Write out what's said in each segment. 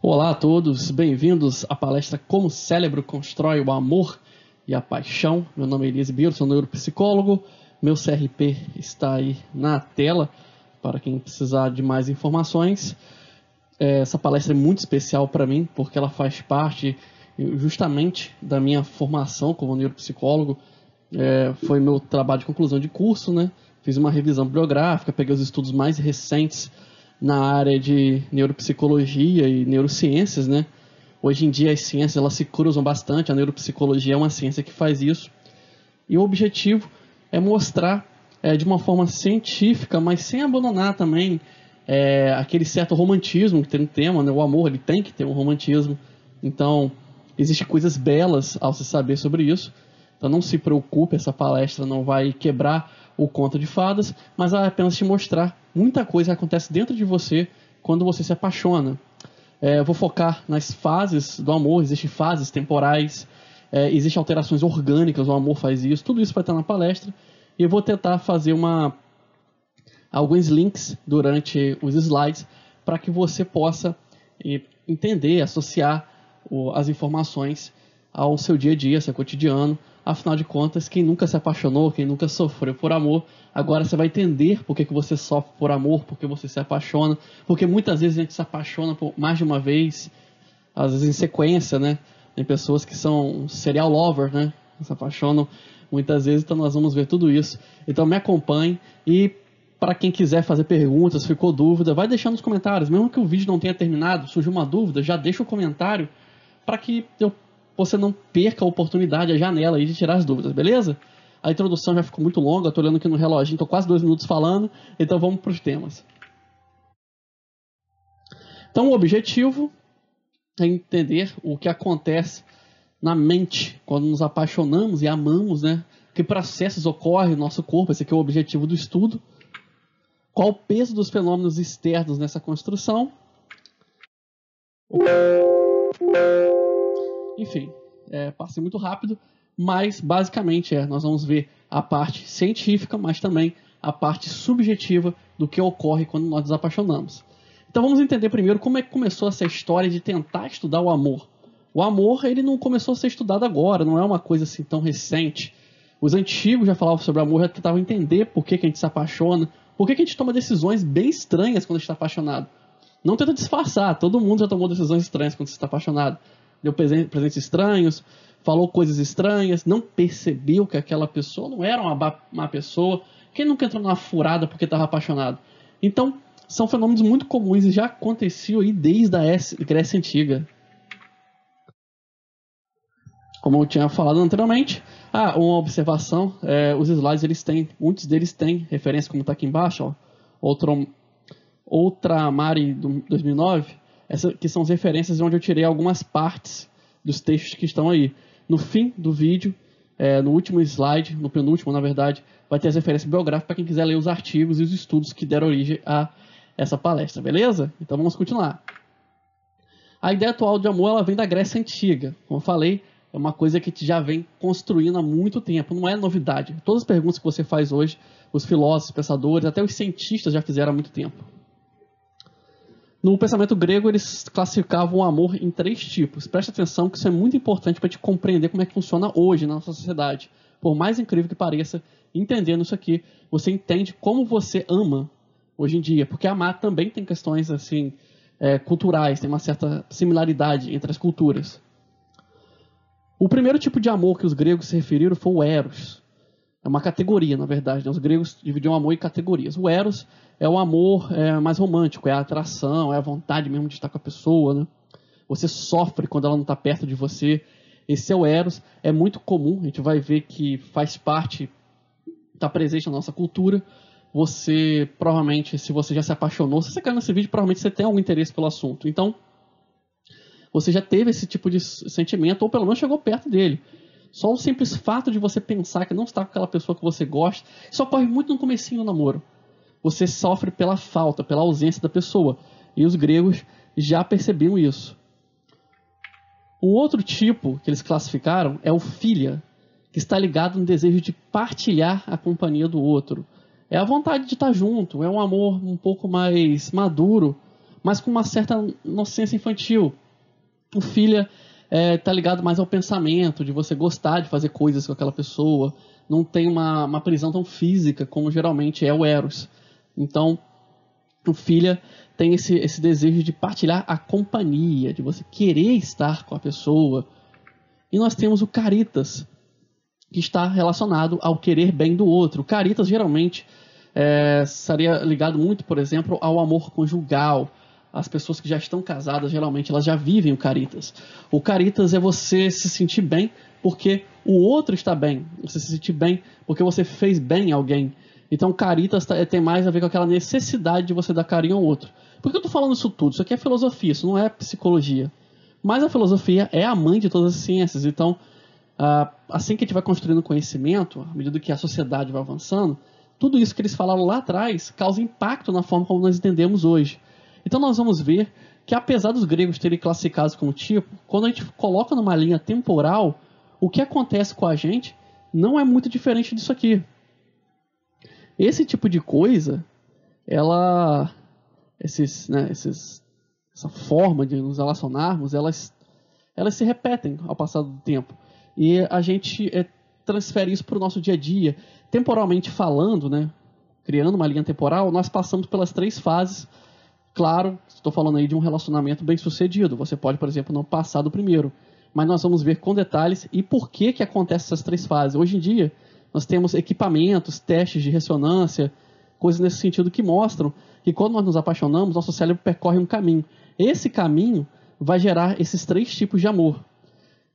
Olá a todos, bem-vindos à palestra Como o Cérebro Constrói o Amor e a Paixão. Meu nome é Elise Biro, sou neuropsicólogo. Meu CRP está aí na tela para quem precisar de mais informações. É, essa palestra é muito especial para mim porque ela faz parte justamente da minha formação como neuropsicólogo. É, foi meu trabalho de conclusão de curso, né? Fiz uma revisão bibliográfica, peguei os estudos mais recentes na área de neuropsicologia e neurociências, né? Hoje em dia as ciências elas se cruzam bastante, a neuropsicologia é uma ciência que faz isso. E o objetivo é mostrar é, de uma forma científica, mas sem abandonar também é, aquele certo romantismo que tem no tema, né? O amor ele tem que ter um romantismo. Então, existem coisas belas ao se saber sobre isso. Então não se preocupe, essa palestra não vai quebrar o conto de fadas, mas é apenas te mostrar muita coisa acontece dentro de você quando você se apaixona. É, eu vou focar nas fases do amor, existem fases temporais, é, existem alterações orgânicas, o amor faz isso, tudo isso vai estar na palestra. E eu vou tentar fazer uma, alguns links durante os slides para que você possa entender, associar as informações ao seu dia a dia, seu cotidiano, Afinal de contas, quem nunca se apaixonou, quem nunca sofreu por amor, agora você vai entender por que, que você sofre por amor, por que você se apaixona, porque muitas vezes a gente se apaixona por mais de uma vez, às vezes em sequência, né? Tem pessoas que são serial lover, né? Se apaixonam muitas vezes, então nós vamos ver tudo isso. Então me acompanhe e para quem quiser fazer perguntas, ficou dúvida, vai deixando nos comentários. Mesmo que o vídeo não tenha terminado, surgiu uma dúvida, já deixa o comentário para que eu você não perca a oportunidade, a janela aí de tirar as dúvidas, beleza? A introdução já ficou muito longa, estou olhando aqui no reloginho, estou quase dois minutos falando, então vamos para os temas. Então, o objetivo é entender o que acontece na mente quando nos apaixonamos e amamos, né? Que processos ocorrem no nosso corpo, esse aqui é o objetivo do estudo. Qual o peso dos fenômenos externos nessa construção? Enfim, é, passei muito rápido, mas basicamente é, nós vamos ver a parte científica, mas também a parte subjetiva do que ocorre quando nós nos apaixonamos. Então vamos entender primeiro como é que começou essa história de tentar estudar o amor. O amor ele não começou a ser estudado agora, não é uma coisa assim tão recente. Os antigos já falavam sobre amor, já tentavam entender por que, que a gente se apaixona, por que, que a gente toma decisões bem estranhas quando a gente está apaixonado. Não tenta disfarçar, todo mundo já tomou decisões estranhas quando está apaixonado deu presentes estranhos, falou coisas estranhas, não percebeu que aquela pessoa não era uma má pessoa. Quem nunca entrou numa furada porque estava apaixonado? Então, são fenômenos muito comuns e já aconteciam aí desde a Grécia Antiga. Como eu tinha falado anteriormente, ah, uma observação, é, os slides eles têm, muitos deles têm referência como está aqui embaixo, ó, Outro, outra Mari 2009, essa, que são as referências onde eu tirei algumas partes dos textos que estão aí. No fim do vídeo, é, no último slide, no penúltimo, na verdade, vai ter as referências biográficas para quem quiser ler os artigos e os estudos que deram origem a essa palestra, beleza? Então vamos continuar. A ideia atual de amor ela vem da Grécia Antiga. Como eu falei, é uma coisa que já vem construindo há muito tempo, não é novidade. Todas as perguntas que você faz hoje, os filósofos, pensadores, até os cientistas já fizeram há muito tempo. No pensamento grego, eles classificavam o amor em três tipos. Preste atenção que isso é muito importante para te compreender como é que funciona hoje na nossa sociedade. Por mais incrível que pareça, entendendo isso aqui, você entende como você ama hoje em dia. Porque amar também tem questões assim é, culturais, tem uma certa similaridade entre as culturas. O primeiro tipo de amor que os gregos se referiram foi o eros. É uma categoria, na verdade. Né? Os gregos dividiam amor em categorias. O eros é o amor é, mais romântico, é a atração, é a vontade mesmo de estar com a pessoa, né? Você sofre quando ela não está perto de você. Esse é o Eros, é muito comum, a gente vai ver que faz parte, está presente na nossa cultura. Você, provavelmente, se você já se apaixonou, se você caiu nesse vídeo, provavelmente você tem algum interesse pelo assunto. Então, você já teve esse tipo de sentimento, ou pelo menos chegou perto dele. Só o simples fato de você pensar que não está com aquela pessoa que você gosta, isso ocorre muito no comecinho do namoro você sofre pela falta, pela ausência da pessoa. E os gregos já percebiam isso. Um outro tipo que eles classificaram é o filia, que está ligado no desejo de partilhar a companhia do outro. É a vontade de estar junto, é um amor um pouco mais maduro, mas com uma certa inocência infantil. O filha é, ligado mais ao pensamento, de você gostar de fazer coisas com aquela pessoa. Não tem uma, uma prisão tão física como geralmente é o Eros. Então, o filha tem esse, esse desejo de partilhar a companhia, de você querer estar com a pessoa. E nós temos o caritas, que está relacionado ao querer bem do outro. O caritas geralmente é, estaria ligado muito, por exemplo, ao amor conjugal, as pessoas que já estão casadas, geralmente, elas já vivem o caritas. O caritas é você se sentir bem porque o outro está bem. Você se sentir bem porque você fez bem alguém. Então, caritas tá, tem mais a ver com aquela necessidade de você dar carinho ao outro. Por que eu estou falando isso tudo? Isso aqui é filosofia, isso não é psicologia. Mas a filosofia é a mãe de todas as ciências. Então, assim que a gente vai construindo conhecimento, à medida que a sociedade vai avançando, tudo isso que eles falaram lá atrás causa impacto na forma como nós entendemos hoje. Então nós vamos ver que apesar dos gregos terem classificados como tipo, quando a gente coloca numa linha temporal, o que acontece com a gente não é muito diferente disso aqui. Esse tipo de coisa, ela, esses, né, esses, essa forma de nos relacionarmos, elas, elas se repetem ao passar do tempo. E a gente é, transfere isso para o nosso dia a dia. Temporalmente falando, né, criando uma linha temporal, nós passamos pelas três fases Claro, estou falando aí de um relacionamento bem sucedido. Você pode, por exemplo, não passar do primeiro. Mas nós vamos ver com detalhes e por que, que acontecem essas três fases. Hoje em dia, nós temos equipamentos, testes de ressonância, coisas nesse sentido que mostram que quando nós nos apaixonamos, nosso cérebro percorre um caminho. Esse caminho vai gerar esses três tipos de amor.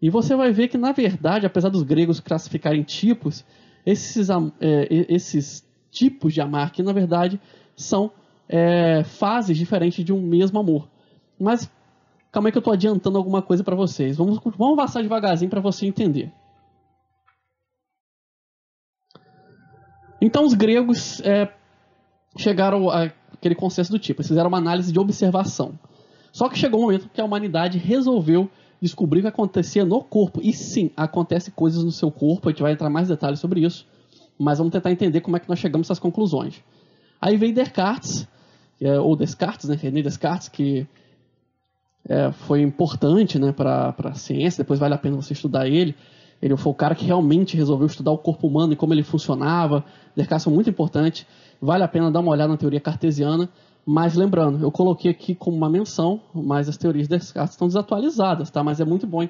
E você vai ver que, na verdade, apesar dos gregos classificarem tipos, esses, é, esses tipos de amar que, na verdade, são é, fases diferentes de um mesmo amor. Mas calma aí que eu estou adiantando alguma coisa para vocês. Vamos, vamos passar devagarzinho para você entender. Então os gregos é, chegaram àquele consenso do tipo, eles fizeram uma análise de observação. Só que chegou um momento que a humanidade resolveu descobrir o que acontecia no corpo. E sim, acontece coisas no seu corpo, a gente vai entrar mais detalhes sobre isso, mas vamos tentar entender como é que nós chegamos a essas conclusões. Aí vem Descartes é, ou Descartes, né, René Descartes, que é, foi importante né, para a ciência, depois vale a pena você estudar ele. Ele foi o cara que realmente resolveu estudar o corpo humano e como ele funcionava. Descartes é muito importante. Vale a pena dar uma olhada na teoria cartesiana. Mas lembrando, eu coloquei aqui como uma menção, mas as teorias de Descartes estão desatualizadas, tá? Mas é muito bom é,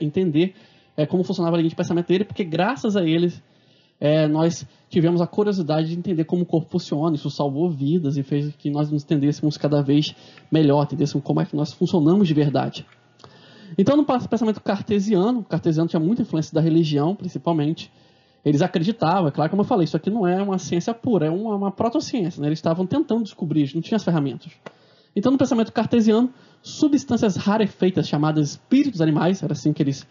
entender é, como funcionava a linha de pensamento dele, porque graças a eles é, nós tivemos a curiosidade de entender como o corpo funciona. Isso salvou vidas e fez que nós nos entendêssemos cada vez melhor, entendêssemos como é que nós funcionamos de verdade. Então, no pensamento cartesiano, o cartesiano tinha muita influência da religião, principalmente. Eles acreditavam, é claro, como eu falei, isso aqui não é uma ciência pura, é uma, uma protociência. Né? Eles estavam tentando descobrir, não tinham as ferramentas. Então, no pensamento cartesiano, substâncias rarefeitas chamadas espíritos animais, era assim que eles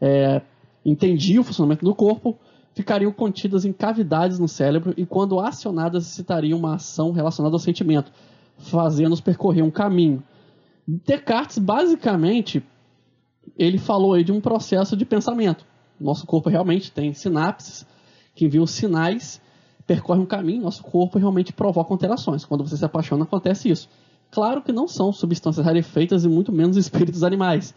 é, entendiam o funcionamento do corpo, ficariam contidas em cavidades no cérebro e, quando acionadas, citariam uma ação relacionada ao sentimento, fazendo-nos percorrer um caminho. Descartes, basicamente, ele falou aí de um processo de pensamento. Nosso corpo realmente tem sinapses que enviam sinais, percorre um caminho, nosso corpo realmente provoca alterações. Quando você se apaixona, acontece isso. Claro que não são substâncias rarefeitas e muito menos espíritos animais.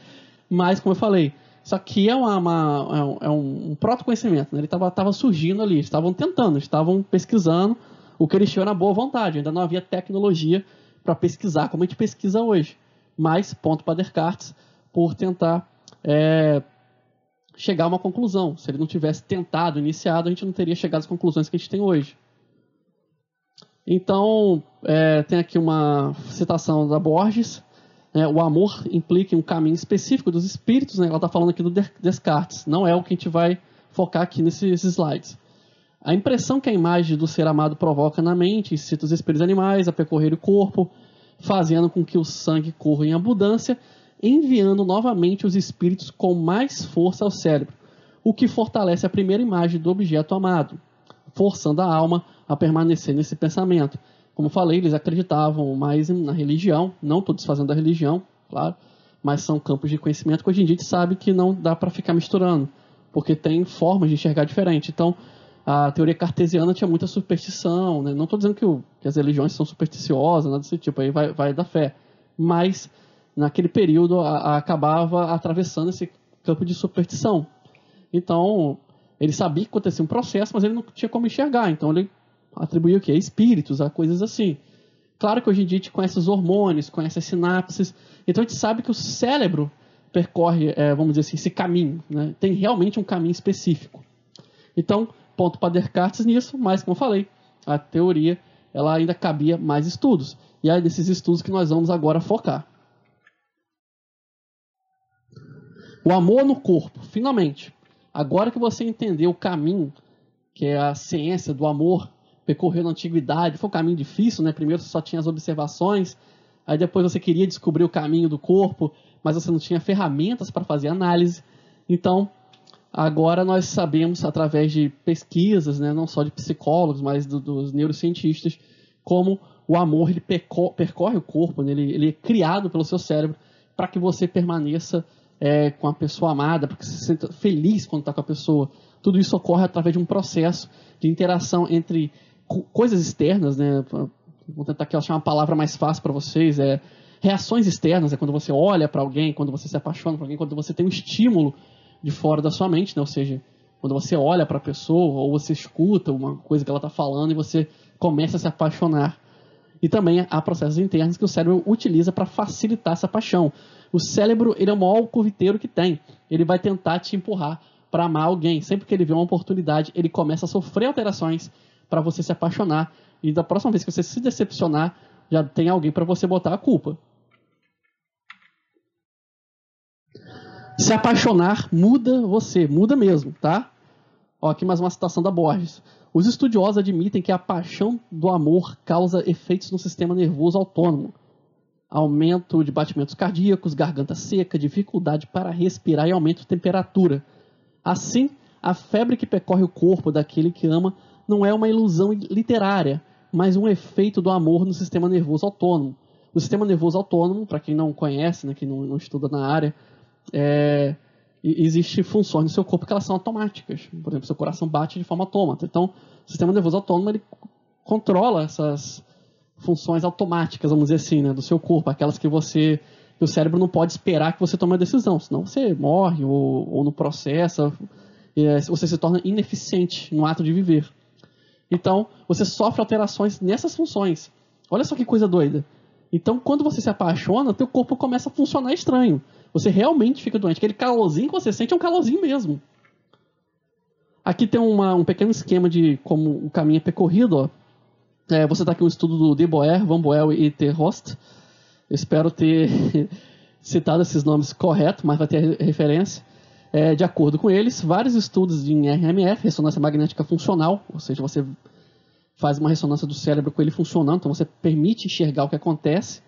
Mas, como eu falei, isso aqui é, uma, uma é um, um proto-conhecimento. Né? Ele estava surgindo ali, estavam tentando, estavam pesquisando o que eles tinham na boa vontade. Ainda não havia tecnologia para pesquisar como a gente pesquisa hoje. Mas, ponto para Descartes, por tentar é, chegar a uma conclusão. Se ele não tivesse tentado, iniciado, a gente não teria chegado às conclusões que a gente tem hoje. Então, é, tem aqui uma citação da Borges, é, o amor implica um caminho específico dos espíritos, né? ela está falando aqui do Descartes, não é o que a gente vai focar aqui nesses slides. A impressão que a imagem do ser amado provoca na mente incita os espíritos animais a percorrer o corpo, fazendo com que o sangue corra em abundância, enviando novamente os espíritos com mais força ao cérebro, o que fortalece a primeira imagem do objeto amado, forçando a alma a permanecer nesse pensamento, como falei, eles acreditavam mais na religião, não estou desfazendo a religião, claro, mas são campos de conhecimento que hoje em dia a gente sabe que não dá para ficar misturando, porque tem formas de enxergar diferente. Então, a teoria cartesiana tinha muita superstição, né? não estou dizendo que, o, que, as religiões são supersticiosas, nada desse tipo, aí vai, vai da fé. mas naquele período a, a, acabava atravessando esse campo de superstição. Então, ele sabia que acontecia um processo, mas ele não tinha como enxergar, então ele atribuía o quê? A espíritos, a coisas assim. Claro que hoje em dia a gente conhece os hormônios, conhece as sinapses, então a gente sabe que o cérebro percorre, é, vamos dizer assim, esse caminho, né? tem realmente um caminho específico. Então, ponto para Descartes nisso, mas como eu falei, a teoria ela ainda cabia mais estudos. E é desses estudos que nós vamos agora focar. O amor no corpo, finalmente. Agora que você entendeu o caminho, que é a ciência do amor, percorreu na antiguidade, foi um caminho difícil, né? Primeiro você só tinha as observações, aí depois você queria descobrir o caminho do corpo, mas você não tinha ferramentas para fazer análise. Então, agora nós sabemos, através de pesquisas, né, não só de psicólogos, mas do, dos neurocientistas, como o amor ele percorre o corpo, né, ele, ele, é criado pelo seu cérebro para que você permaneça é, com a pessoa amada, para que você se sinta feliz quando está com a pessoa. Tudo isso ocorre através de um processo de interação entre coisas externas, né? Vou tentar aqui achar uma palavra mais fácil para vocês. É reações externas, é quando você olha para alguém, quando você se apaixona por alguém, quando você tem um estímulo de fora da sua mente, né? Ou seja, quando você olha para a pessoa ou você escuta uma coisa que ela está falando e você começa a se apaixonar. E também há processos internos que o cérebro utiliza para facilitar essa paixão. O cérebro ele é o maior curviteiro que tem. Ele vai tentar te empurrar para amar alguém. Sempre que ele vê uma oportunidade, ele começa a sofrer alterações para você se apaixonar. E da próxima vez que você se decepcionar, já tem alguém para você botar a culpa. Se apaixonar muda você, muda mesmo, tá? Ó, aqui mais uma citação da Borges. Os estudiosos admitem que a paixão do amor causa efeitos no sistema nervoso autônomo. Aumento de batimentos cardíacos, garganta seca, dificuldade para respirar e aumento de temperatura. Assim, a febre que percorre o corpo daquele que ama não é uma ilusão literária, mas um efeito do amor no sistema nervoso autônomo. O sistema nervoso autônomo, para quem não conhece, né, quem não, não estuda na área, é, existem funções no seu corpo que elas são automáticas. Por exemplo, seu coração bate de forma autômata. Então, o sistema nervoso autônomo ele controla essas funções automáticas, vamos dizer assim, né, do seu corpo, aquelas que você que o cérebro não pode esperar que você tome a decisão, senão você morre ou, ou não processa, é, você se torna ineficiente no ato de viver. Então, você sofre alterações nessas funções. Olha só que coisa doida. Então, quando você se apaixona, teu corpo começa a funcionar estranho. Você realmente fica doente. Aquele calorzinho que você sente é um calorzinho mesmo. Aqui tem uma, um pequeno esquema de como o caminho é percorrido. É, você está aqui um estudo do De Boer, Van Boel e T. Rost. Eu espero ter citado esses nomes corretos, mas vai ter referência. É, de acordo com eles, vários estudos em RMF, ressonância magnética funcional, ou seja, você faz uma ressonância do cérebro com ele funcionando, então você permite enxergar o que acontece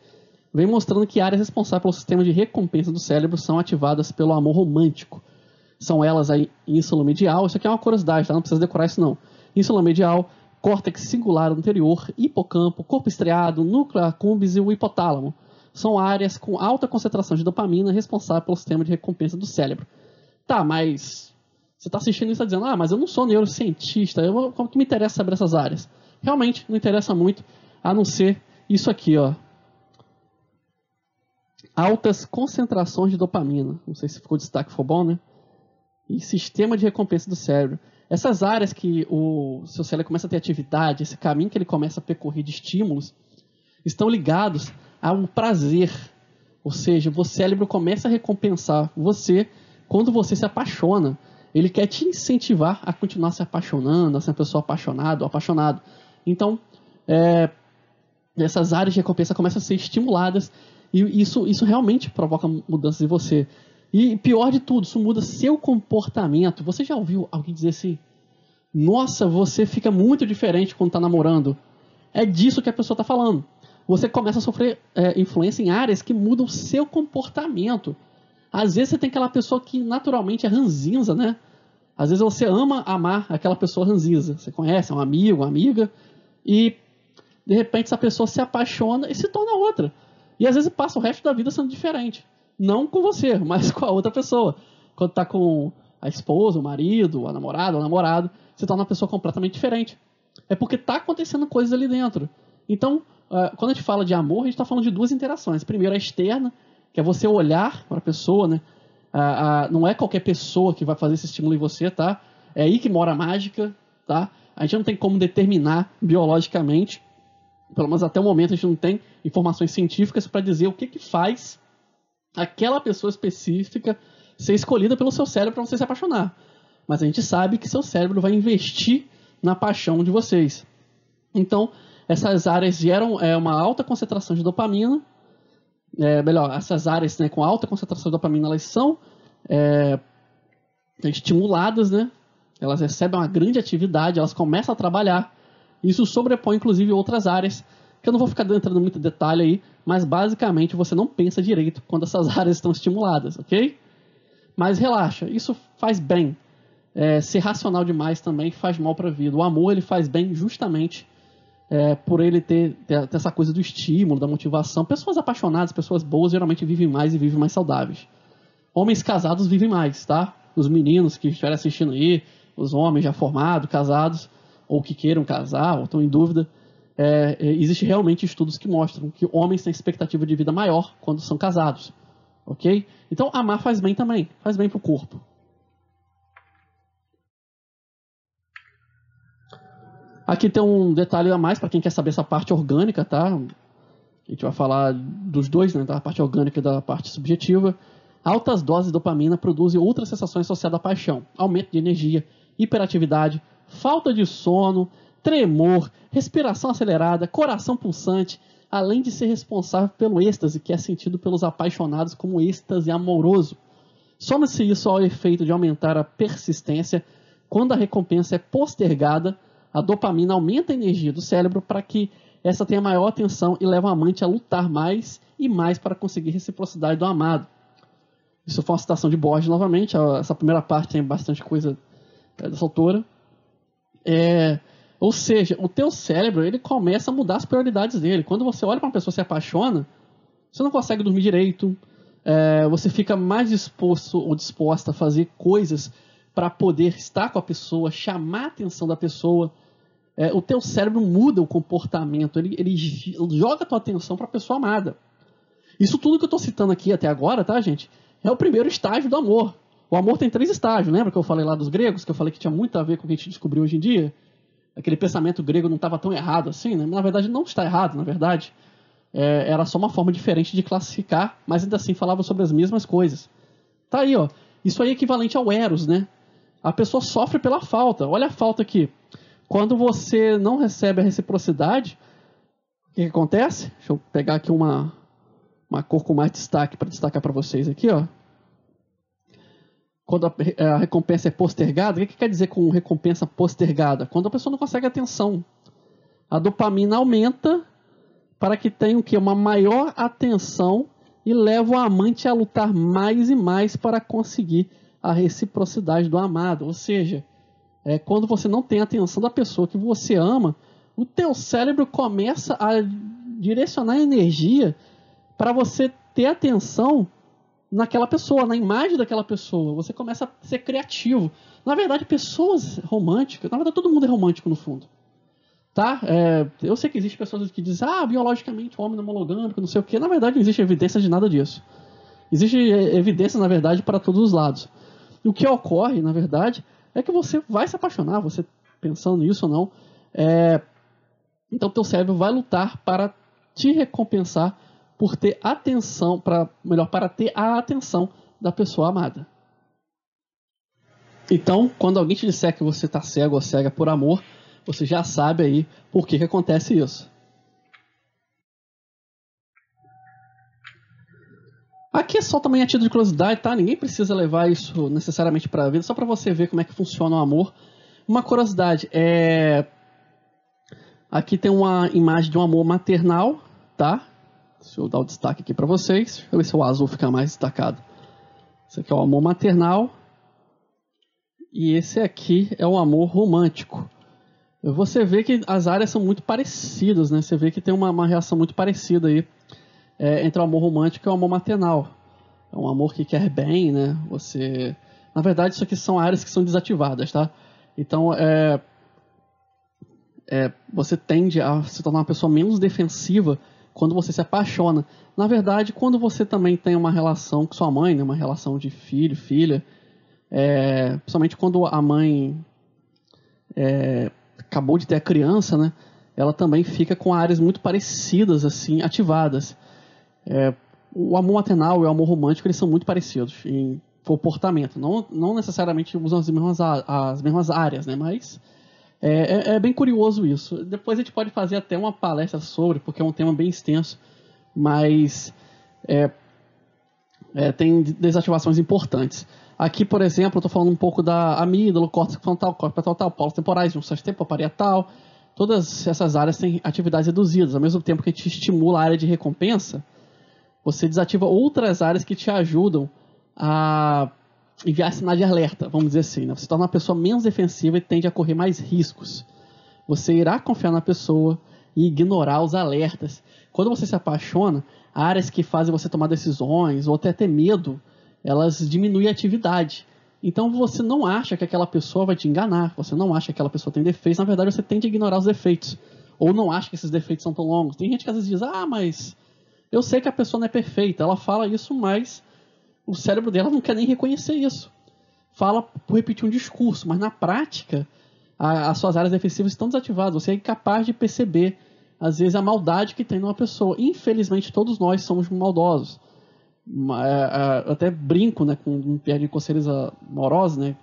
vem mostrando que áreas responsáveis pelo sistema de recompensa do cérebro são ativadas pelo amor romântico. São elas a ínsula medial, isso aqui é uma curiosidade, tá? não precisa decorar isso não. Ínsula medial, córtex singular anterior, hipocampo, corpo estriado, núcleo accumbens e o hipotálamo. São áreas com alta concentração de dopamina responsáveis pelo sistema de recompensa do cérebro. Tá, mas você está assistindo isso e está dizendo, ah, mas eu não sou neurocientista, eu, como que me interessa saber essas áreas? Realmente não interessa muito, a não ser isso aqui, ó altas concentrações de dopamina. Não sei se ficou destaque, foi bom, né? E sistema de recompensa do cérebro. Essas áreas que o seu cérebro começa a ter atividade, esse caminho que ele começa a percorrer de estímulos, estão ligados a um prazer. Ou seja, o cérebro começa a recompensar você quando você se apaixona. Ele quer te incentivar a continuar se apaixonando, a ser uma pessoa apaixonada ou apaixonado. Então, é, essas áreas de recompensa começam a ser estimuladas e isso, isso realmente provoca mudanças em você. E pior de tudo, isso muda seu comportamento. Você já ouviu alguém dizer assim: Nossa, você fica muito diferente quando está namorando? É disso que a pessoa está falando. Você começa a sofrer é, influência em áreas que mudam seu comportamento. Às vezes você tem aquela pessoa que naturalmente é ranzinza, né? Às vezes você ama amar aquela pessoa ranzinza. Você conhece, é um amigo, uma amiga, e de repente essa pessoa se apaixona e se torna outra. E às vezes passa o resto da vida sendo diferente. Não com você, mas com a outra pessoa. Quando tá com a esposa, o marido, a namorada, o namorado, você torna uma pessoa completamente diferente. É porque tá acontecendo coisas ali dentro. Então, uh, quando a gente fala de amor, a gente está falando de duas interações. Primeiro, a externa, que é você olhar para a pessoa, né? Uh, uh, não é qualquer pessoa que vai fazer esse estímulo em você, tá? É aí que mora a mágica, tá? A gente não tem como determinar biologicamente, pelo menos até o momento a gente não tem informações científicas para dizer o que, que faz aquela pessoa específica ser escolhida pelo seu cérebro para você se apaixonar. Mas a gente sabe que seu cérebro vai investir na paixão de vocês. Então, essas áreas geram é, uma alta concentração de dopamina. É, melhor, essas áreas né, com alta concentração de dopamina, elas são é, estimuladas, né? Elas recebem uma grande atividade, elas começam a trabalhar. Isso sobrepõe, inclusive, outras áreas, que eu não vou ficar entrando muito detalhe aí, mas basicamente você não pensa direito quando essas áreas estão estimuladas, ok? Mas relaxa, isso faz bem. É, ser racional demais também faz mal para a vida. O amor ele faz bem justamente é, por ele ter, ter, ter, essa coisa do estímulo, da motivação. Pessoas apaixonadas, pessoas boas, geralmente vivem mais e vivem mais saudáveis. Homens casados vivem mais, tá? Os meninos que estiverem assistindo aí, os homens já formados, casados, ou que queiram casar, ou estão em dúvida, é, é, existe realmente estudos que mostram que homens têm expectativa de vida maior quando são casados. Ok? Então, amar faz bem também, faz bem para o corpo. Aqui tem um detalhe a mais para quem quer saber essa parte orgânica, tá? A gente vai falar dos dois, né? Da parte orgânica e da parte subjetiva. Altas doses de dopamina produzem outras sensações associadas à paixão, aumento de energia, hiperatividade, falta de sono, tremor, respiração acelerada, coração pulsante, além de ser responsável pelo êxtase que é sentido pelos apaixonados como êxtase amoroso. Soma-se isso ao efeito de aumentar a persistência quando a recompensa é postergada, a dopamina aumenta a energia do cérebro para que essa tenha maior atenção e leva o amante a lutar mais e mais para conseguir reciprocidade do amado. Isso foi uma citação de Borges novamente. Essa primeira parte tem bastante coisa é, dessa autora. É, ou seja, o teu cérebro ele começa a mudar as prioridades dele. Quando você olha para uma pessoa e se apaixona, você não consegue dormir direito, é, você fica mais disposto ou disposta a fazer coisas para poder estar com a pessoa, chamar a atenção da pessoa. É, o teu cérebro muda o comportamento, ele, ele joga a tua atenção para a pessoa amada. Isso tudo que eu estou citando aqui até agora, tá, gente? É o primeiro estágio do amor. O amor tem três estágios, lembra que eu falei lá dos gregos, que eu falei que tinha muito a ver com o que a gente descobriu hoje em dia? aquele pensamento grego não estava tão errado assim, né? na verdade não está errado, na verdade. É, era só uma forma diferente de classificar, mas ainda assim falava sobre as mesmas coisas. Tá aí, ó. Isso aí é equivalente ao Eros, né? A pessoa sofre pela falta. Olha a falta aqui. Quando você não recebe a reciprocidade, o que, que acontece? Deixa eu pegar aqui uma, uma cor com mais destaque para destacar para vocês aqui, ó quando a, é, a, recompensa é postergada, o que, que quer dizer com recompensa postergada? Quando a pessoa não consegue atenção. A dopamina aumenta para que tenha o quê? uma maior atenção e leva o amante a lutar mais e mais para conseguir a reciprocidade do amado. Ou seja, é, quando você não tem a atenção da pessoa que você ama, o teu cérebro começa a direcionar energia para você ter atenção naquela pessoa, na imagem daquela pessoa. Você começa a ser criativo. Na verdade, pessoas românticas, na verdade, todo mundo é romântico no fundo. Tá? É, eu sei que existem pessoas que dizem, ah, biologicamente o homem não é monogâmico, não sei o quê. Na verdade, não existe evidência de nada disso. Existe evidência, na verdade, para todos os lados. E o que ocorre, na verdade, é que você vai se apaixonar, você pensando nisso ou não. É... Então, teu cérebro vai lutar para te recompensar por ter atenção, para melhor, para ter a atenção da pessoa amada. Então, quando alguém te disser que você está cego ou cega por amor, você já sabe aí por que, que acontece isso. Aqui é só também a título de curiosidade, tá? Ninguém precisa levar isso necessariamente para a vida, só para você ver como é que funciona o amor. Uma curiosidade é aqui tem uma imagem de um amor maternal, tá? Deixa eu dar o destaque aqui para vocês. Deixa eu ver se o azul fica mais destacado. Esse aqui é o amor maternal. E esse aqui é o amor romântico. Você vê que as áreas são muito parecidas, né? Você vê que tem uma, uma reação muito parecida aí é, entre o amor romântico e o amor maternal. É um amor que quer bem, né? Você... Na verdade, isso aqui são áreas que são desativadas, tá? Então, é, é, você tende a se tornar uma pessoa menos defensiva quando você se apaixona. Na verdade, quando você também tem uma relação com sua mãe, né, uma relação de filho, filha, é, principalmente quando a mãe é, acabou de ter a criança, né, ela também fica com áreas muito parecidas, assim, ativadas. É, o amor maternal e o amor romântico eles são muito parecidos em comportamento. Não, não necessariamente usam as mesmas, as mesmas áreas, né, mas é, é, é, bem curioso isso. Depois a gente pode fazer até uma palestra sobre, porque é um tema bem extenso, mas é, é, tem desativações importantes. Aqui, por exemplo, eu estou falando um pouco da amígdala, córtex frontal, córtex pré-frontal, polos temporais, junções tempoparietal. Todas essas áreas têm atividades reduzidas. Ao mesmo tempo que a gente estimula a área de recompensa, você desativa outras áreas que te ajudam a enviar sinais de alerta, vamos dizer assim. Né? Você torna uma pessoa menos defensiva e tende a correr mais riscos. Você irá confiar na pessoa e ignorar os alertas. Quando você se apaixona, áreas que fazem você tomar decisões ou até ter medo, elas diminuem a atividade. Então você não acha que aquela pessoa vai te enganar, você não acha que aquela pessoa tem defeitos, na verdade você tende a ignorar os defeitos. Ou não acha que esses defeitos são tão longos. Tem gente que às vezes diz, ah, mas eu sei que a pessoa não é perfeita. Ela fala isso, mas o cérebro dela não quer nem reconhecer isso. Fala por repetir um discurso, mas na prática, a, as suas áreas defensivas estão desativadas. Você é incapaz de perceber, às vezes, a maldade que tem numa pessoa. Infelizmente, todos nós somos maldosos. É, é, eu até brinco né, com um pé de conselhos amorosos, né?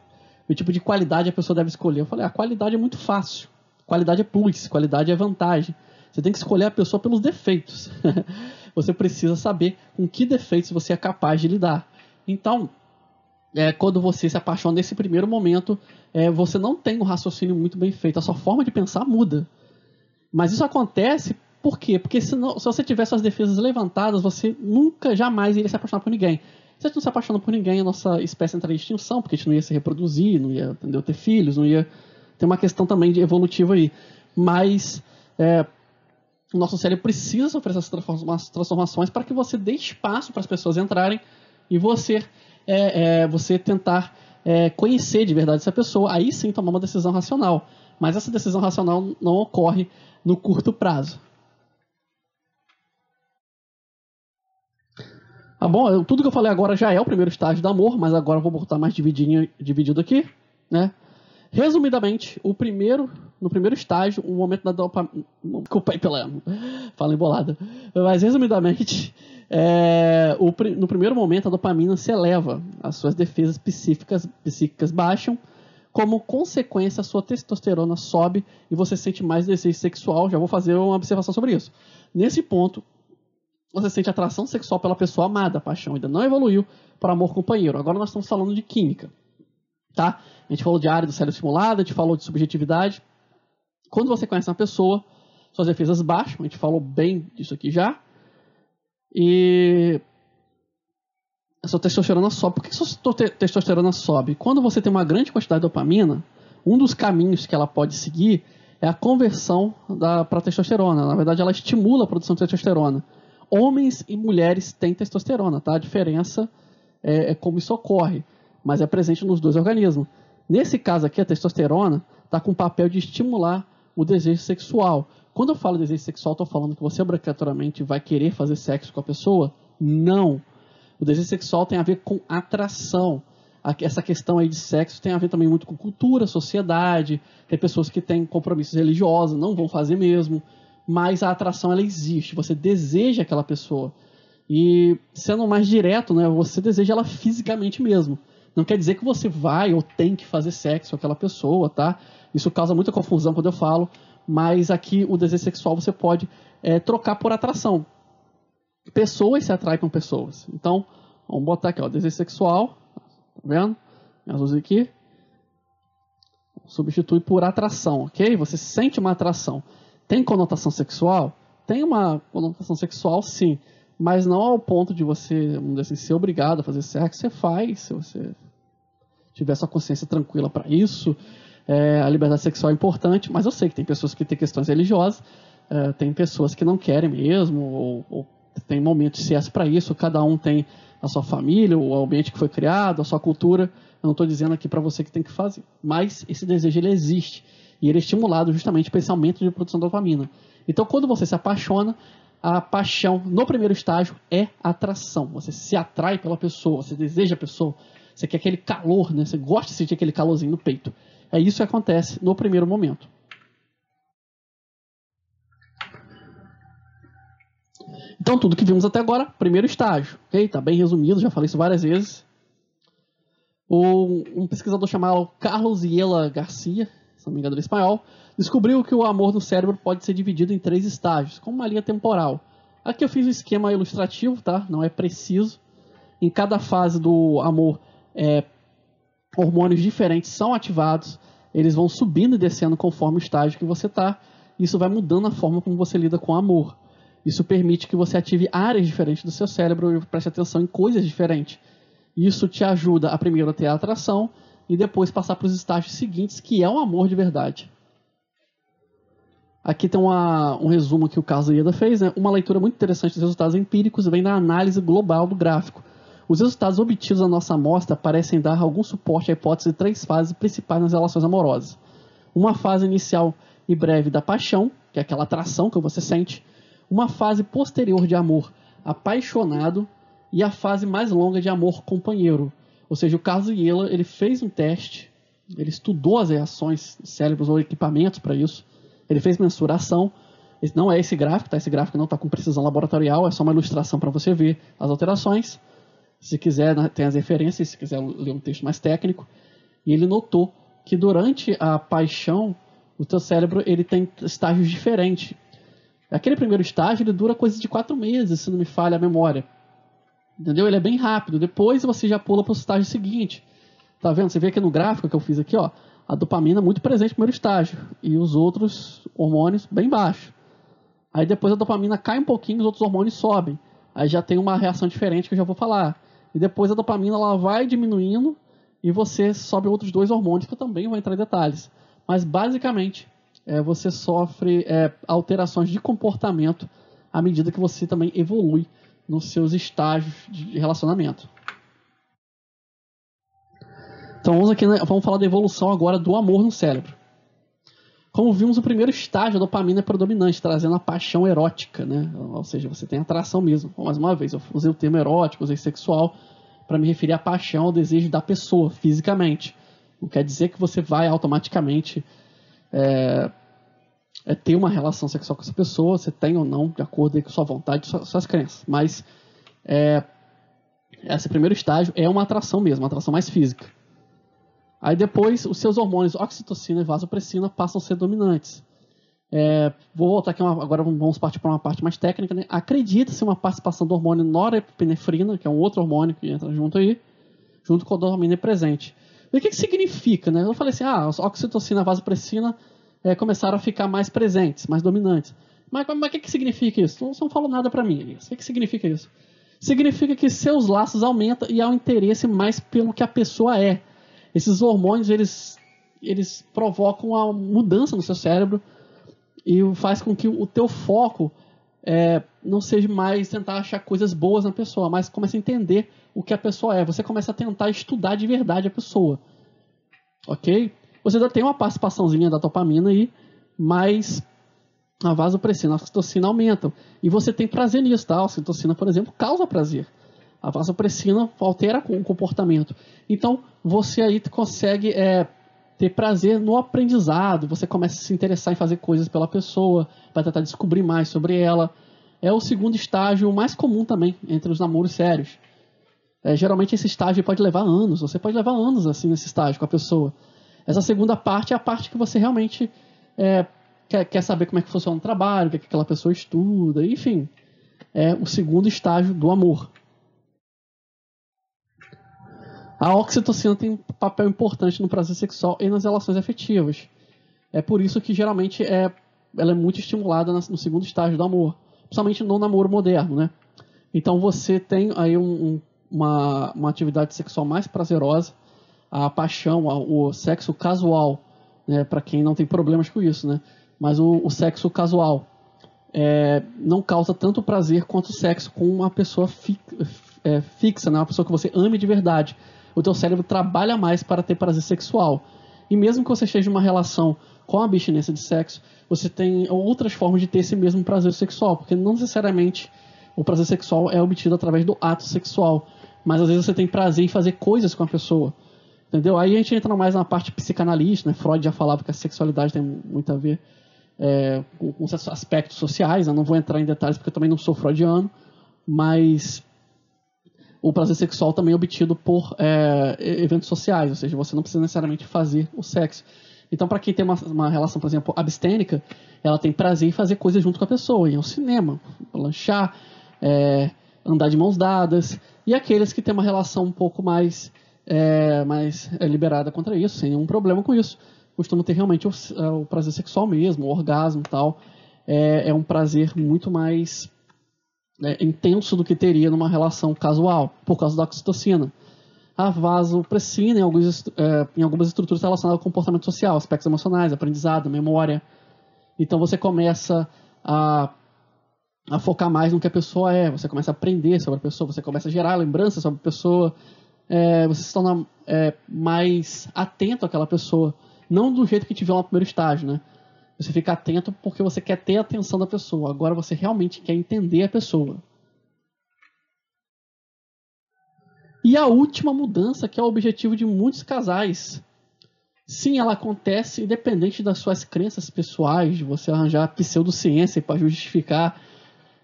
O tipo de qualidade a pessoa deve escolher. Eu falei, a qualidade é muito fácil. Qualidade é plus, qualidade é vantagem. Você tem que escolher a pessoa pelos defeitos. você precisa saber com que defeitos você é capaz de lidar. Então, é, quando você se apaixona nesse primeiro momento, é, você não tem um raciocínio muito bem feito. A sua forma de pensar muda. Mas isso acontece por quê? Porque se, não, se você tiver suas defesas levantadas, você nunca, jamais iria se apaixonar por ninguém. Se a gente não se apaixona por ninguém, a nossa espécie entraria em extinção, porque a gente não ia se reproduzir, não ia entendeu, ter filhos, não ia. Tem uma questão também de evolutiva aí. Mas é, o nosso cérebro precisa sofrer essas transformações para que você dê espaço para as pessoas entrarem e você, é, é, você tentar é, conhecer de verdade essa pessoa. Aí sim tomar uma decisão racional. Mas essa decisão racional não ocorre no curto prazo. Ah, bom, tudo que eu falei agora já é o primeiro estágio do amor, mas agora eu vou botar mais divididinho, dividido aqui, né? Resumidamente, o primeiro, no primeiro estágio, o momento da dopamina. Desculpa aí pela fala embolada. Mas, resumidamente, é, o, no primeiro momento, a dopamina se eleva, as suas defesas psíquicas, psíquicas baixam, como consequência, a sua testosterona sobe e você sente mais desejo sexual. Já vou fazer uma observação sobre isso. Nesse ponto, você sente atração sexual pela pessoa amada, a paixão ainda não evoluiu para amor companheiro. Agora nós estamos falando de química. Tá? A gente falou de área do cérebro estimulada, a gente falou de subjetividade. Quando você conhece uma pessoa, suas defesas baixam, a gente falou bem disso aqui já. E a sua testosterona sobe. Por que a sua testosterona sobe? Quando você tem uma grande quantidade de dopamina, um dos caminhos que ela pode seguir é a conversão para testosterona. Na verdade, ela estimula a produção de testosterona. Homens e mulheres têm testosterona, tá? A diferença é, é como isso ocorre mas é presente nos dois organismos. Nesse caso aqui, a testosterona está com o papel de estimular o desejo sexual. Quando eu falo desejo sexual, estou falando que você obrigatoriamente vai querer fazer sexo com a pessoa? Não. O desejo sexual tem a ver com atração. Essa questão aí de sexo tem a ver também muito com cultura, sociedade. Tem pessoas que têm compromissos religiosos, não vão fazer mesmo. Mas a atração ela existe. Você deseja aquela pessoa. E sendo mais direto, né, você deseja ela fisicamente mesmo. Não quer dizer que você vai ou tem que fazer sexo com aquela pessoa, tá? Isso causa muita confusão quando eu falo, mas aqui o desejo sexual você pode é, trocar por atração. Pessoas se atraem com pessoas. Então, vamos botar aqui, ó, desejo sexual, tá vendo? Azul aqui. Substitui por atração, ok? Você sente uma atração. Tem conotação sexual? Tem uma conotação sexual, sim. Mas não ao ponto de você, assim, ser obrigado a fazer sexo. Você faz, se você tiver sua consciência tranquila para isso. É, a liberdade sexual é importante, mas eu sei que tem pessoas que têm questões religiosas, é, tem pessoas que não querem mesmo, ou, ou tem momentos certos para isso, cada um tem a sua família, o ambiente que foi criado, a sua cultura. Eu não estou dizendo aqui para você que tem que fazer, mas esse desejo ele existe. E ele é estimulado justamente por esse aumento de produção de dopamina. Então, quando você se apaixona, a paixão no primeiro estágio é atração. Você se atrai pela pessoa, você deseja a pessoa, você quer aquele calor, né? você gosta de sentir aquele calorzinho no peito. É isso que acontece no primeiro momento. Então, tudo que vimos até agora, primeiro estágio. Ok? Está bem resumido, já falei isso várias vezes. um pesquisador chamado Carlos Iela Garcia, não me engano, em espanhol, descobriu que o amor no cérebro pode ser dividido em três estágios, como uma linha temporal. Aqui eu fiz um esquema ilustrativo, tá? Não é preciso. Em cada fase do amor, é, hormônios diferentes são ativados. Eles vão subindo e descendo conforme o estágio que você está. Isso vai mudando a forma como você lida com o amor. Isso permite que você ative áreas diferentes do seu cérebro e preste atenção em coisas diferentes. Isso te ajuda a primeiro a ter a atração e depois passar para os estágios seguintes, que é o amor de verdade. Aqui tem uma, um resumo que o Carlos Ieda fez, né? uma leitura muito interessante dos resultados empíricos vem da análise global do gráfico. Os resultados obtidos da nossa amostra parecem dar algum suporte à hipótese de três fases principais nas relações amorosas. Uma fase inicial e breve da paixão, que é aquela atração que você sente. Uma fase posterior de amor apaixonado e a fase mais longa de amor companheiro. Ou seja, o Iela, ele fez um teste, ele estudou as reações cérebros ou equipamentos para isso, ele fez mensuração. Não é esse gráfico, tá? Esse gráfico não está com precisão laboratorial, é só uma ilustração para você ver as alterações. Se quiser, né, tem as referências, se quiser ler um texto mais técnico. E ele notou que durante a paixão, o teu cérebro ele tem estágios diferentes. Aquele primeiro estágio ele dura coisa de quatro meses, se não me falha a memória. Entendeu? Ele é bem rápido. Depois você já pula para o estágio seguinte. Tá vendo? Você vê aqui no gráfico que eu fiz aqui, ó a dopamina muito presente no primeiro estágio e os outros hormônios bem baixos. Aí depois a dopamina cai um pouquinho, os outros hormônios sobem. Aí já tem uma reação diferente que eu já vou falar. E depois a dopamina ela vai diminuindo e você sobe outros dois hormônios que eu também vou entrar em detalhes. Mas basicamente é, você sofre é, alterações de comportamento à medida que você também evolui nos seus estágios de relacionamento. Então vamos aqui, né, vamos falar da evolução agora do amor no cérebro. Como vimos, o primeiro estágio, a dopamina é predominante, trazendo a paixão erótica, né? Ou seja, você tem atração mesmo. Mais uma vez, eu usei o termo erótico, usei sexual, para me referir à paixão, ao desejo da pessoa, fisicamente. Não quer dizer que você vai automaticamente é, é ter uma relação sexual com essa pessoa, você tem ou não, de acordo com sua vontade, suas, suas crenças. Mas é, esse primeiro estágio é uma atração mesmo, uma atração mais física. Aí depois os seus hormônios oxitocina e vasopressina passam a ser dominantes. É, vou voltar aqui, uma, agora vamos partir para uma parte mais técnica. Né? Acredita-se uma participação do hormônio norepinefrina, que é um outro hormônio que entra junto aí, junto com a dopamina presente. E o que, que significa? Né? Eu falei assim, ah, oxitocina e vasopressina é, começaram a ficar mais presentes, mais dominantes. Mas o que, que significa isso? Não, não falou nada para mim. O que, que significa isso? Significa que seus laços aumentam e há um interesse mais pelo que a pessoa é esses hormônios eles, eles provocam uma mudança no seu cérebro e faz com que o teu foco é, não seja mais tentar achar coisas boas na pessoa, mas comece a entender o que a pessoa é. Você começa a tentar estudar de verdade a pessoa. Ok? Você ainda tem uma participaçãozinha da dopamina aí, mas a vasopressina, a oxitocina aumentam. E você tem prazer nisso, tá? A oxitocina, por exemplo, causa prazer. A vasopressina altera o comportamento. Então, você aí consegue é, ter prazer no aprendizado, você começa a se interessar em fazer coisas pela pessoa, vai tentar descobrir mais sobre ela. É o segundo estágio mais comum também entre os namoros sérios. É, geralmente esse estágio pode levar anos, você pode levar anos assim nesse estágio com a pessoa. Essa segunda parte é a parte que você realmente é, quer, quer, saber como é que funciona o trabalho, o que, é que aquela pessoa estuda, enfim. É o segundo estágio do amor. A oxitocina tem um papel importante no prazer sexual e nas relações afetivas. É por isso que geralmente é, ela é muito estimulada no segundo estágio do amor, principalmente no namoro moderno, né? Então você tem aí um, um, uma, uma atividade sexual mais prazerosa, a paixão, o sexo casual, né? Para quem não tem problemas com isso, né? Mas o, o sexo casual é, não causa tanto prazer quanto o sexo com uma pessoa fi, é, fixa, né? Uma pessoa que você ame de verdade o teu cérebro trabalha mais para ter prazer sexual. E mesmo que você esteja em uma relação com a abstinência de sexo, você tem outras formas de ter esse mesmo prazer sexual, porque não necessariamente o prazer sexual é obtido através do ato sexual, mas às vezes você tem prazer em fazer coisas com a pessoa. Entendeu? Aí a gente entra mais na parte psicanalista, né? Freud já falava que a sexualidade tem muito a ver é, com, com aspectos sociais. Eu não vou entrar em detalhes porque eu também não sou freudiano, mas o prazer sexual também é obtido por é, eventos sociais, ou seja, você não precisa necessariamente fazer o sexo. Então, para quem tem uma, uma, relação, por exemplo, abstênica, ela tem prazer em fazer coisas junto com a pessoa, ir ao cinema, lanchar, é, andar de mãos dadas. E aqueles que têm uma relação um pouco mais, é, mais é, liberada contra isso, sem nenhum problema com isso, costumam ter realmente o, o prazer sexual mesmo, o orgasmo e tal. É, é um prazer muito mais é, intenso do que teria numa relação casual, por causa da oxitocina. A vasopressina em, alguns, é, em algumas estruturas relacionadas ao comportamento social, aspectos emocionais, aprendizado, memória. Então você começa a, a focar mais no que a pessoa é, você começa a aprender sobre a pessoa, você começa a gerar lembranças sobre a pessoa, é, você se torna é, mais atento àquela pessoa. Não do jeito que viu no primeiro estágio, né? Você fica atento porque você quer ter a atenção da pessoa. Agora você realmente quer entender a pessoa. E a última mudança, que é o objetivo de muitos casais. Sim, ela acontece independente das suas crenças pessoais, de você arranjar pseudociência para justificar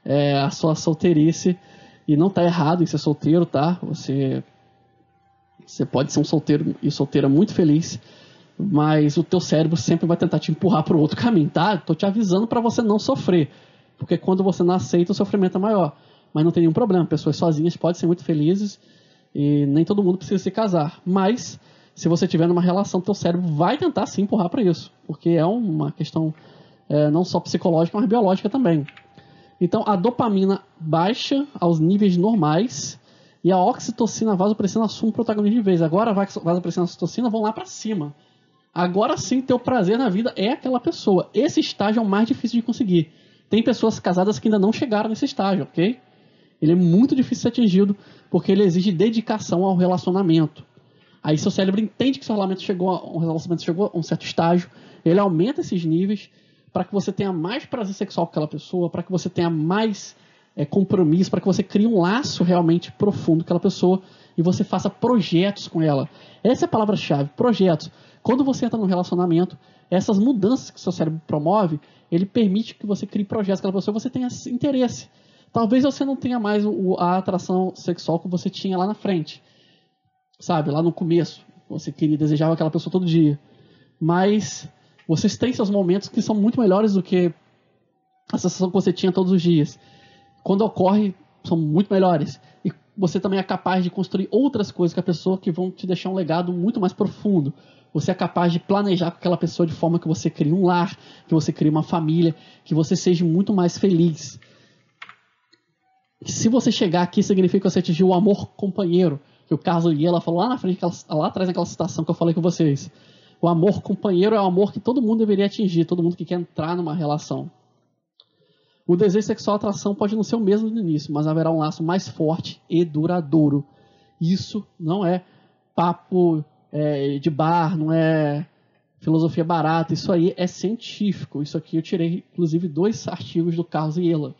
é, a sua solteirice. E não está errado em ser solteiro, tá? Você, você pode ser um solteiro e solteira muito feliz mas o teu cérebro sempre vai tentar te empurrar para o outro caminho, tá? Tô te avisando para você não sofrer, porque quando você não aceita o sofrimento é maior. Mas não tem nenhum problema, pessoas sozinhas podem ser muito felizes e nem todo mundo precisa se casar. Mas se você tiver numa relação, teu cérebro vai tentar se empurrar para isso, porque é uma questão é, não só psicológica, mas biológica também. Então a dopamina baixa aos níveis normais e a oxitocina, a vasopressina assume o protagonismo de vez. Agora a vasopressina e a oxitocina vão lá para cima. Agora sim, teu prazer na vida é aquela pessoa. Esse estágio é o mais difícil de conseguir. Tem pessoas casadas que ainda não chegaram nesse estágio, ok? Ele é muito difícil de ser atingido porque ele exige dedicação ao relacionamento. Aí seu cérebro entende que seu relacionamento chegou a, um relacionamento chegou a um certo estágio, ele aumenta esses níveis para que você tenha mais prazer sexual com aquela pessoa, para que você tenha mais é, compromisso, para que você crie um laço realmente profundo com aquela pessoa e você faça projetos com ela. Essa é a palavra-chave, projetos. Quando você entra num relacionamento, essas mudanças que seu cérebro promove, ele permite que você crie projetos com aquela pessoa, você tenha interesse. Talvez você não tenha mais o, a atração sexual que você tinha lá na frente. Sabe, lá no começo. Você queria, desejava aquela pessoa todo dia. Mas vocês têm seus momentos que são muito melhores do que a sensação que você tinha todos os dias. Quando ocorre, são muito melhores. E você também é capaz de construir outras coisas com a pessoa que vão te deixar um legado muito mais profundo. Você é capaz de planejar com aquela pessoa de forma que você crie um lar, que você crie uma família, que você seja muito mais feliz. Se você chegar aqui, significa que você atingiu o amor companheiro, que o Carlos ela falou lá na frente, lá atrás naquela citação que eu falei com vocês. O amor companheiro é o amor que todo mundo deveria atingir, todo mundo que quer entrar numa relação. O desejo sexual atração pode não ser o mesmo no início, mas haverá um laço mais forte e duradouro. Isso não é papo é, de bar, não é filosofia barata. Isso aí é científico. Isso aqui eu tirei, inclusive, dois artigos do Carlos Iela,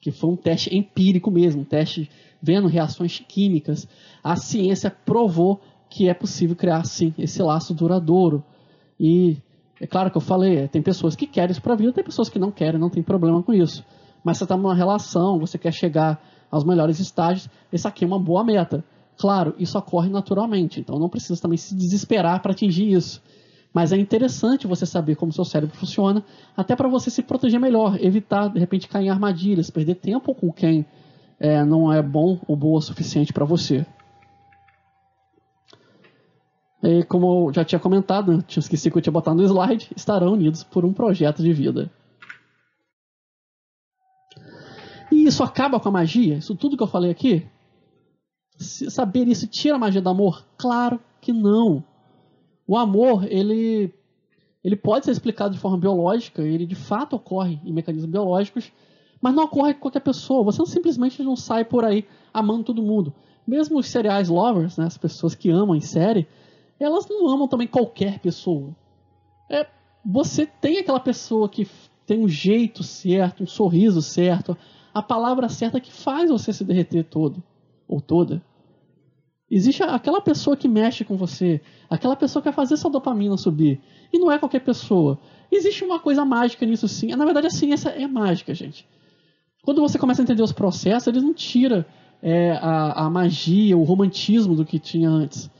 que foi um teste empírico mesmo, um teste vendo reações químicas. A ciência provou que é possível criar, sim, esse laço duradouro. E é claro que eu falei, tem pessoas que querem isso para a vida, tem pessoas que não querem, não tem problema com isso. Mas você está numa relação, você quer chegar aos melhores estágios, esse aqui é uma boa meta. Claro, isso ocorre naturalmente, então não precisa também se desesperar para atingir isso. Mas é interessante você saber como seu cérebro funciona, até para você se proteger melhor, evitar de repente cair em armadilhas, perder tempo com quem é, não é bom ou boa o suficiente para você. E como eu já tinha comentado, tinha esqueci que eu tinha botado no slide, estarão unidos por um projeto de vida. E isso acaba com a magia? Isso tudo que eu falei aqui? saber isso tira a magia do amor? Claro que não. O amor, ele, ele pode ser explicado de forma biológica, ele de fato ocorre em mecanismos biológicos, mas não ocorre com qualquer pessoa. Você não, simplesmente não sai por aí amando todo mundo. Mesmo os seriais lovers, né, as pessoas que amam em série, elas não amam também qualquer pessoa. É, você tem aquela pessoa que tem um jeito certo, um sorriso certo, a palavra certa que faz você se derreter todo ou toda. Existe aquela pessoa que mexe com você, aquela pessoa que vai fazer sua dopamina subir. E não é qualquer pessoa. Existe uma coisa mágica nisso sim. Na verdade, a ciência é mágica, gente. Quando você começa a entender os processos, eles não tiram é, a, a magia, o romantismo do que tinha antes.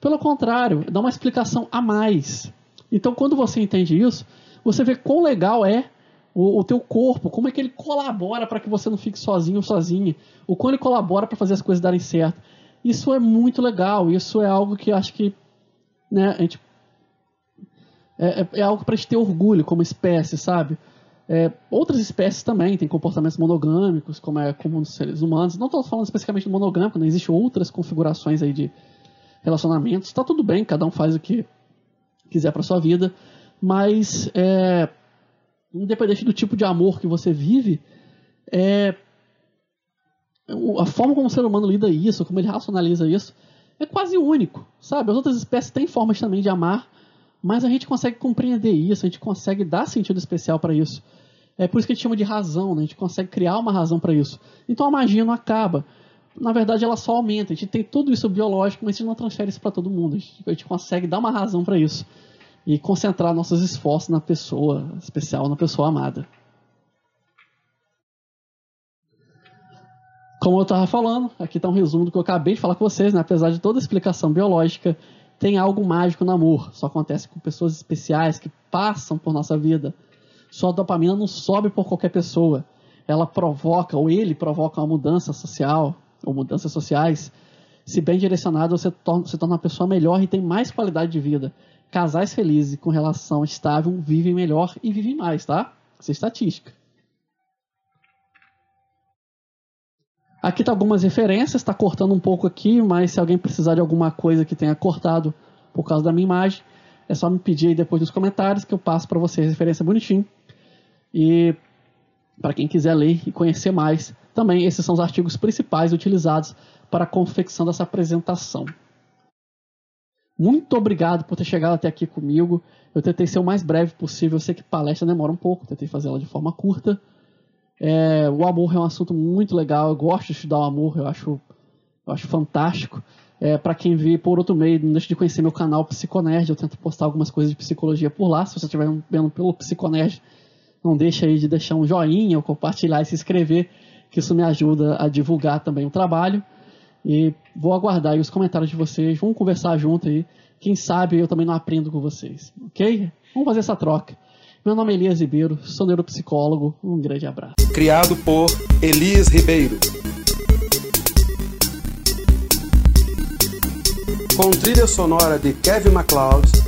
Pelo contrário, dá uma explicação a mais. Então, quando você entende isso, você vê quão legal é o, o teu corpo, como é que ele colabora para que você não fique sozinho ou sozinha, o quão ele colabora para fazer as coisas darem certo. Isso é muito legal, isso é algo que acho que né, a gente, é, é, é algo para a gente ter orgulho como espécie, sabe? É, outras espécies também têm comportamentos monogâmicos, como é comum nos seres humanos. Não estou falando especificamente do monogâmico, né? existem outras configurações aí de relacionamentos. Está tudo bem, cada um faz o que quiser para sua vida, mas é, independente do tipo de amor que você vive, é, a forma como o ser humano lida isso, como ele racionaliza isso, é quase único, sabe? As outras espécies têm formas também de amar, mas a gente consegue compreender isso, a gente consegue dar sentido especial para isso. É por isso que a gente chama de razão, né? a gente consegue criar uma razão para isso. Então a magia não acaba. Na verdade, ela só aumenta. A gente tem tudo isso biológico, mas a gente não transfere isso para todo mundo. A gente, a gente consegue dar uma razão para isso e concentrar nossos esforços na pessoa especial, na pessoa amada. Como eu estava falando, aqui está um resumo do que eu acabei de falar com vocês, né? apesar de toda a explicação biológica, tem algo mágico no amor. Só acontece com pessoas especiais que passam por nossa vida. Sua dopamina não sobe por qualquer pessoa. Ela provoca, ou ele provoca uma mudança social, ou mudanças sociais. Se bem direcionado, você torna, se torna uma pessoa melhor e tem mais qualidade de vida. Casais felizes com relação estável vivem melhor e vivem mais, tá? Isso é estatística. Aqui tá algumas referências, está cortando um pouco aqui, mas se alguém precisar de alguma coisa que tenha cortado por causa da minha imagem, é só me pedir aí depois nos comentários que eu passo para vocês a referência bonitinho. E para quem quiser ler e conhecer mais, também esses são os artigos principais utilizados para a confecção dessa apresentação. Muito obrigado por ter chegado até aqui comigo. Eu tentei ser o mais breve possível. Eu sei que palestra demora um pouco, tentei fazer ela de forma curta. É, o amor é um assunto muito legal. Eu gosto de estudar o amor, eu acho, eu acho fantástico. É, para quem vê por outro meio, não deixe de conhecer meu canal Psiconerd. Eu tento postar algumas coisas de psicologia por lá. Se você estiver vendo pelo Psiconerd, não deixe aí de deixar um joinha, compartilhar e se inscrever, que isso me ajuda a divulgar também o trabalho. E vou aguardar os comentários de vocês. Vamos conversar junto aí. Quem sabe eu também não aprendo com vocês, ok? Vamos fazer essa troca. Meu nome é Elias Ribeiro, sou neuropsicólogo. Um grande abraço. Criado por Elias Ribeiro. Com trilha sonora de Kevin MacLeod.